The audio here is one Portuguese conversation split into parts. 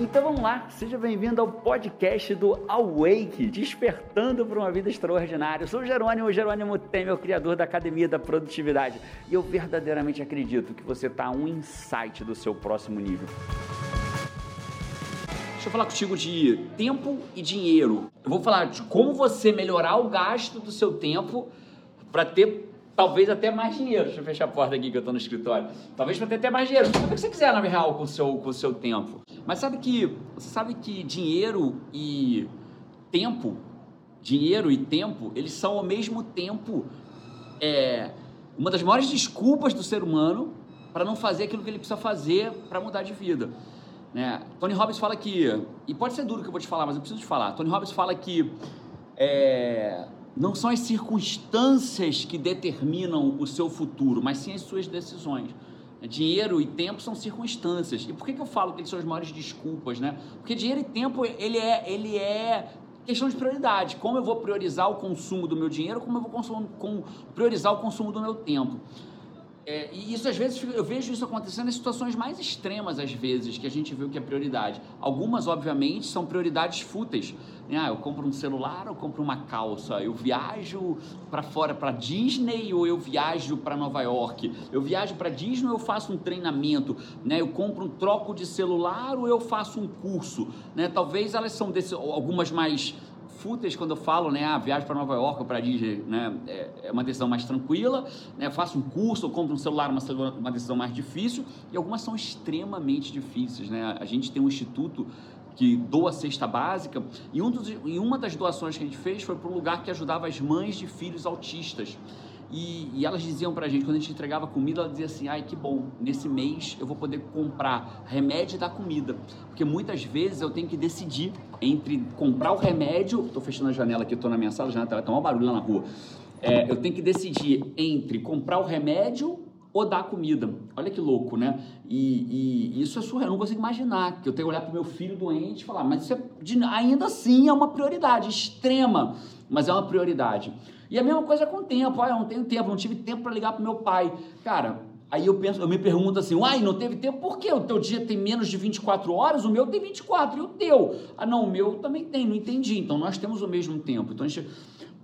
Então vamos lá, seja bem-vindo ao podcast do Awake, despertando para uma vida extraordinária. Eu sou o Jerônimo, o Jerônimo Temer, o criador da Academia da Produtividade, e eu verdadeiramente acredito que você está um insight do seu próximo nível. Deixa eu falar contigo de tempo e dinheiro. Eu vou falar de como você melhorar o gasto do seu tempo para ter talvez até mais dinheiro. Deixa eu fechar a porta aqui que eu estou no escritório. Talvez para ter até mais dinheiro. Tudo o que você quiser, na real, com o seu, com o seu tempo. Mas sabe que, sabe que dinheiro e tempo, dinheiro e tempo, eles são ao mesmo tempo é, uma das maiores desculpas do ser humano para não fazer aquilo que ele precisa fazer para mudar de vida. Né? Tony Robbins fala que, e pode ser duro que eu vou te falar, mas eu preciso te falar. Tony Robbins fala que é, não são as circunstâncias que determinam o seu futuro, mas sim as suas decisões. Dinheiro e tempo são circunstâncias. E por que, que eu falo que eles são as maiores desculpas, né? Porque dinheiro e tempo, ele é, ele é questão de prioridade. Como eu vou priorizar o consumo do meu dinheiro, como eu vou com, priorizar o consumo do meu tempo. É, e isso às vezes eu vejo isso acontecendo em situações mais extremas às vezes que a gente vê o que é prioridade. Algumas obviamente são prioridades fúteis. Né? Ah, eu compro um celular, eu compro uma calça, eu viajo para fora para Disney ou eu viajo para Nova York. Eu viajo para Disney ou eu faço um treinamento, né? Eu compro um troco de celular ou eu faço um curso, né? Talvez elas são desse, algumas mais fúteis quando eu falo, né, a ah, viagem para Nova York ou para Disney, né, é, é, uma decisão mais tranquila, né, faço um curso, ou compro um celular, uma, uma decisão mais difícil, e algumas são extremamente difíceis, né, a gente tem um instituto que doa cesta básica, e, um dos, e uma das doações que a gente fez foi para um lugar que ajudava as mães de filhos autistas, e, e, elas diziam pra gente, quando a gente entregava comida, ela dizia assim: ai que bom, nesse mês eu vou poder comprar remédio e dar comida. Porque muitas vezes eu tenho que decidir entre comprar o remédio. Tô fechando a janela aqui, tô na minha sala, a janela tá um barulho lá na rua. É, eu tenho que decidir entre comprar o remédio ou dar comida. Olha que louco, né? E, e isso é surreal, eu não consigo imaginar que eu tenho que olhar para o meu filho doente e falar, mas isso é, ainda assim é uma prioridade extrema, mas é uma prioridade. E a mesma coisa com o tempo. Ah, eu não tenho tempo, não tive tempo para ligar para meu pai. Cara, aí eu penso, eu me pergunto assim, uai, não teve tempo? Por quê? O teu dia tem menos de 24 horas, o meu tem 24, e o teu? Ah, não, o meu também tem, não entendi. Então nós temos o mesmo tempo. Então a gente,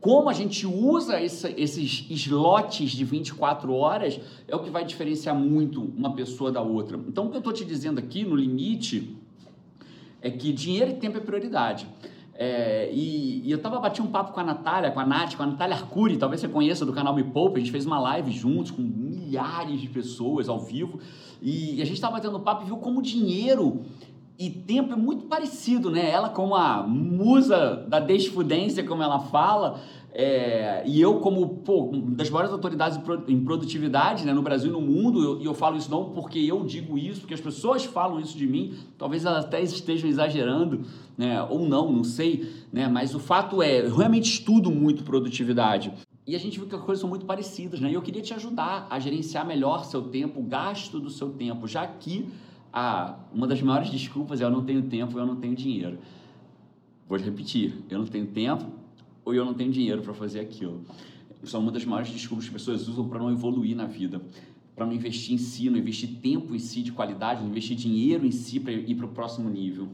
como a gente usa esse, esses slots de 24 horas é o que vai diferenciar muito uma pessoa da outra. Então o que eu estou te dizendo aqui, no limite, é que dinheiro e tempo é prioridade. É, e, e, eu tava batendo um papo com a Natália, com a Nath, com a Natália Arcuri, talvez você conheça do canal Me Poupa, a gente fez uma live juntos com milhares de pessoas ao vivo, e, a gente tava batendo papo e viu como dinheiro e tempo é muito parecido, né? Ela como a musa da desfudência, como ela fala, é, e eu, como pô, das maiores autoridades em produtividade né, no Brasil e no mundo, eu, e eu falo isso não porque eu digo isso, porque as pessoas falam isso de mim, talvez elas até estejam exagerando, né, ou não, não sei, né, mas o fato é, eu realmente estudo muito produtividade. E a gente viu que as coisas são muito parecidas, né? E eu queria te ajudar a gerenciar melhor seu tempo, o gasto do seu tempo, já que ah, uma das maiores desculpas é eu não tenho tempo, eu não tenho dinheiro. Vou repetir, eu não tenho tempo, ou eu não tenho dinheiro para fazer aquilo. Isso é uma das maiores desculpas que as pessoas usam para não evoluir na vida, para não investir em si, não investir tempo em si de qualidade, não investir dinheiro em si para ir para o próximo nível.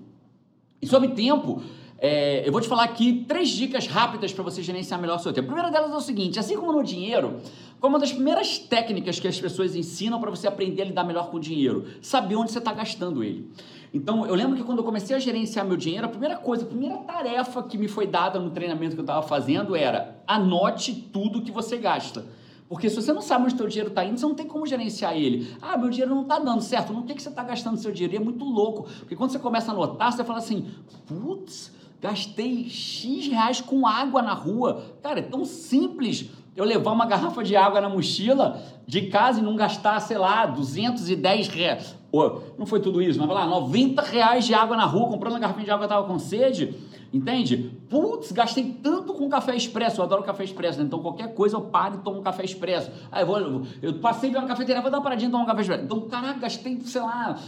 E sobre tempo, é, eu vou te falar aqui três dicas rápidas para você gerenciar melhor o seu tempo. A primeira delas é o seguinte: assim como no dinheiro, qual é uma das primeiras técnicas que as pessoas ensinam para você aprender a lidar melhor com o dinheiro? Saber onde você está gastando ele. Então, eu lembro que quando eu comecei a gerenciar meu dinheiro, a primeira coisa, a primeira tarefa que me foi dada no treinamento que eu estava fazendo era anote tudo que você gasta. Porque se você não sabe onde o seu dinheiro está indo, você não tem como gerenciar ele. Ah, meu dinheiro não está dando certo. Não tem que você está gastando seu dinheiro. E é muito louco. Porque quando você começa a anotar, você fala assim, putz, gastei X reais com água na rua. Cara, é tão simples eu levar uma garrafa de água na mochila de casa e não gastar, sei lá, 210 reais. Ou, não foi tudo isso, mas vai lá, 90 reais de água na rua, comprando uma garrafa de água, eu tava com sede. Entende? Putz, gastei tanto com café expresso. Eu adoro café expresso, né? Então qualquer coisa eu paro e tomo um café expresso. Aí eu vou, eu passei pela cafeteria, vou dar uma paradinha e tomar um café expresso. Então, caraca, gastei, sei lá,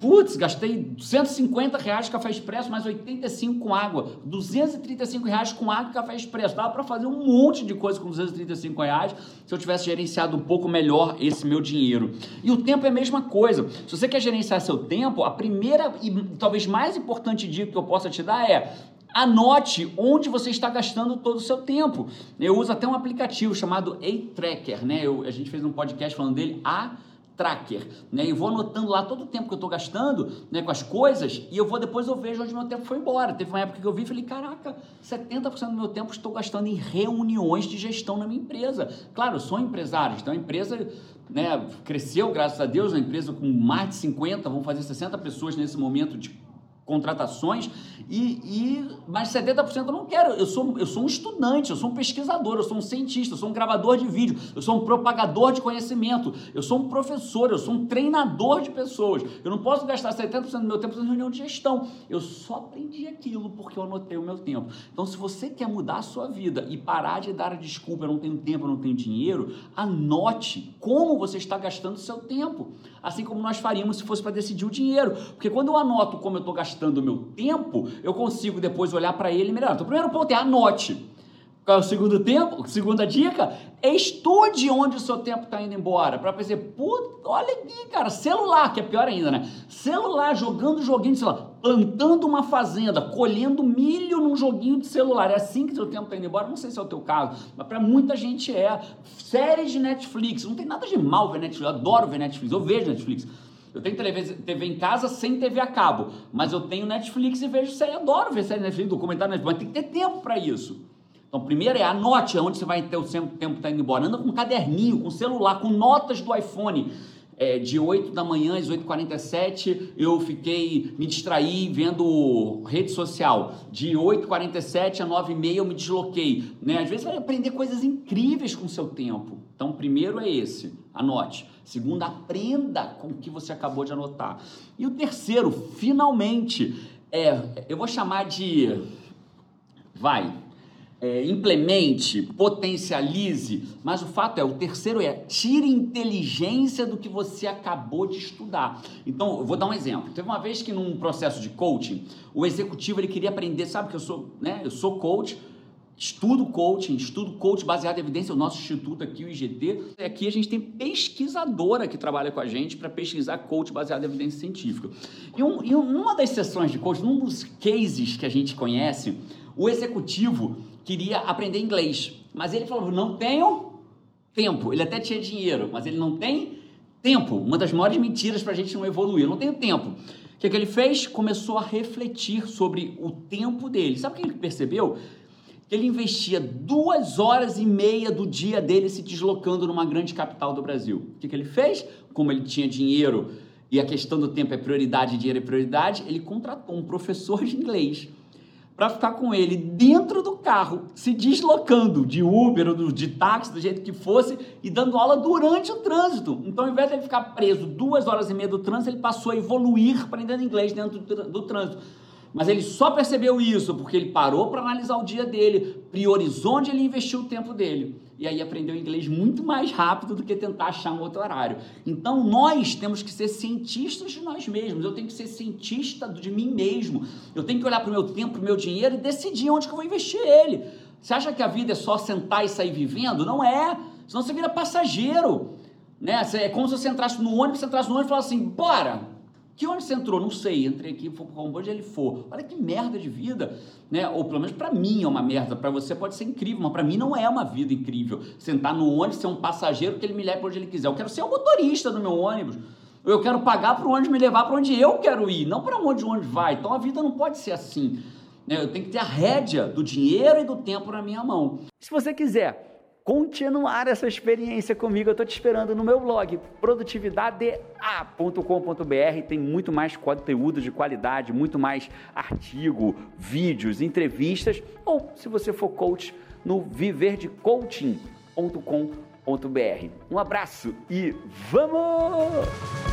Putz, gastei 150 reais de café expresso, mais 85 com água. 235 reais com água e café expresso. Dava para fazer um monte de coisa com 235 reais se eu tivesse gerenciado um pouco melhor esse meu dinheiro. E o tempo é a mesma coisa. Se você quer gerenciar seu tempo, a primeira e talvez mais importante dica que eu possa te dar é Anote onde você está gastando todo o seu tempo. Eu uso até um aplicativo chamado A-Tracker, né? Eu, a gente fez um podcast falando dele, A tracker, né? E vou anotando lá todo o tempo que eu estou gastando, né, com as coisas, e eu vou depois eu vejo onde meu tempo foi embora. Teve uma época que eu vi e falei, caraca, 70% do meu tempo estou gastando em reuniões de gestão na minha empresa. Claro, eu sou empresário, então a empresa, né, cresceu, graças a Deus, uma empresa com mais de 50, vão fazer 60 pessoas nesse momento de contratações e, e mais 70% eu não quero. Eu sou, eu sou um estudante, eu sou um pesquisador, eu sou um cientista, eu sou um gravador de vídeo, eu sou um propagador de conhecimento, eu sou um professor, eu sou um treinador de pessoas. Eu não posso gastar 70% do meu tempo em reunião de gestão. Eu só aprendi aquilo porque eu anotei o meu tempo. Então, se você quer mudar a sua vida e parar de dar a desculpa, eu não tenho tempo, eu não tenho dinheiro, anote como você está gastando o seu tempo. Assim como nós faríamos se fosse para decidir o dinheiro. Porque quando eu anoto como eu estou gastando gastando o meu tempo, eu consigo depois olhar para ele melhorar. Então, o primeiro ponto é anote. É o segundo tempo? Segunda dica? Estude onde o seu tempo está indo embora. Para perceber, puta, olha aqui, cara, celular, que é pior ainda, né? Celular, jogando joguinho de celular, plantando uma fazenda, colhendo milho num joguinho de celular. É assim que seu tempo está indo embora? Não sei se é o teu caso, mas para muita gente é. Séries de Netflix, não tem nada de mal ver Netflix, eu adoro ver Netflix, eu vejo Netflix. Eu tenho TV, em casa sem TV a cabo, mas eu tenho Netflix e vejo série. Adoro ver série Netflix, documentário Netflix, mas tem que ter tempo para isso. Então, primeiro é anote onde você vai ter o tempo que está indo embora. Anda com um caderninho, com celular, com notas do iPhone. É, de 8 da manhã às 8h47 eu fiquei, me distraí vendo rede social. De 8h47 a 9h30 eu me desloquei. Né? Às vezes vai aprender coisas incríveis com o seu tempo. Então, primeiro é esse, anote. Segundo, aprenda com o que você acabou de anotar. E o terceiro, finalmente, é, eu vou chamar de, vai, é, implemente, potencialize, mas o fato é, o terceiro é tire inteligência do que você acabou de estudar. Então, eu vou dar um exemplo. Teve uma vez que num processo de coaching, o executivo ele queria aprender, sabe que eu sou, né? Eu sou coach, Estudo coaching, estudo coach baseado em evidência, o nosso instituto aqui, o IGT. Aqui a gente tem pesquisadora que trabalha com a gente para pesquisar coach baseado em evidência científica. E, um, e uma das sessões de coaching, num dos cases que a gente conhece, o executivo queria aprender inglês, mas ele falou: não tenho tempo. Ele até tinha dinheiro, mas ele não tem tempo. Uma das maiores mentiras para a gente não evoluir. Eu não tenho tempo. O que, que ele fez? Começou a refletir sobre o tempo dele. Sabe o que ele percebeu? ele investia duas horas e meia do dia dele se deslocando numa grande capital do Brasil. O que, que ele fez? Como ele tinha dinheiro e a questão do tempo é prioridade, dinheiro é prioridade, ele contratou um professor de inglês para ficar com ele dentro do carro, se deslocando de Uber ou de táxi, do jeito que fosse, e dando aula durante o trânsito. Então, ao invés de ele ficar preso duas horas e meia do trânsito, ele passou a evoluir aprendendo inglês dentro do, do trânsito. Mas ele só percebeu isso porque ele parou para analisar o dia dele, priorizou onde ele investiu o tempo dele. E aí aprendeu inglês muito mais rápido do que tentar achar um outro horário. Então nós temos que ser cientistas de nós mesmos. Eu tenho que ser cientista de mim mesmo. Eu tenho que olhar para o meu tempo, para o meu dinheiro e decidir onde que eu vou investir ele. Você acha que a vida é só sentar e sair vivendo? Não é. Senão você vira passageiro. Né? É como se você entrasse no ônibus, você entrasse no ônibus e falasse assim, bora, que onde você entrou? Não sei. Entrei aqui, fui para onde ele for. Olha que merda de vida, né? Ou pelo menos para mim é uma merda. Para você pode ser incrível, mas para mim não é uma vida incrível. Sentar no ônibus, ser um passageiro que ele me leve para onde ele quiser. Eu quero ser o motorista do meu ônibus. Eu quero pagar para o ônibus me levar para onde eu quero ir, não para onde o ônibus vai. Então a vida não pode ser assim. Né? Eu tenho que ter a rédea do dinheiro e do tempo na minha mão. Se você quiser continuar essa experiência comigo, eu estou te esperando no meu blog produtividadea.com.br. Tem muito mais conteúdo de qualidade, muito mais artigo, vídeos, entrevistas, ou se você for coach, no viverdecoaching.com.br. Um abraço e vamos!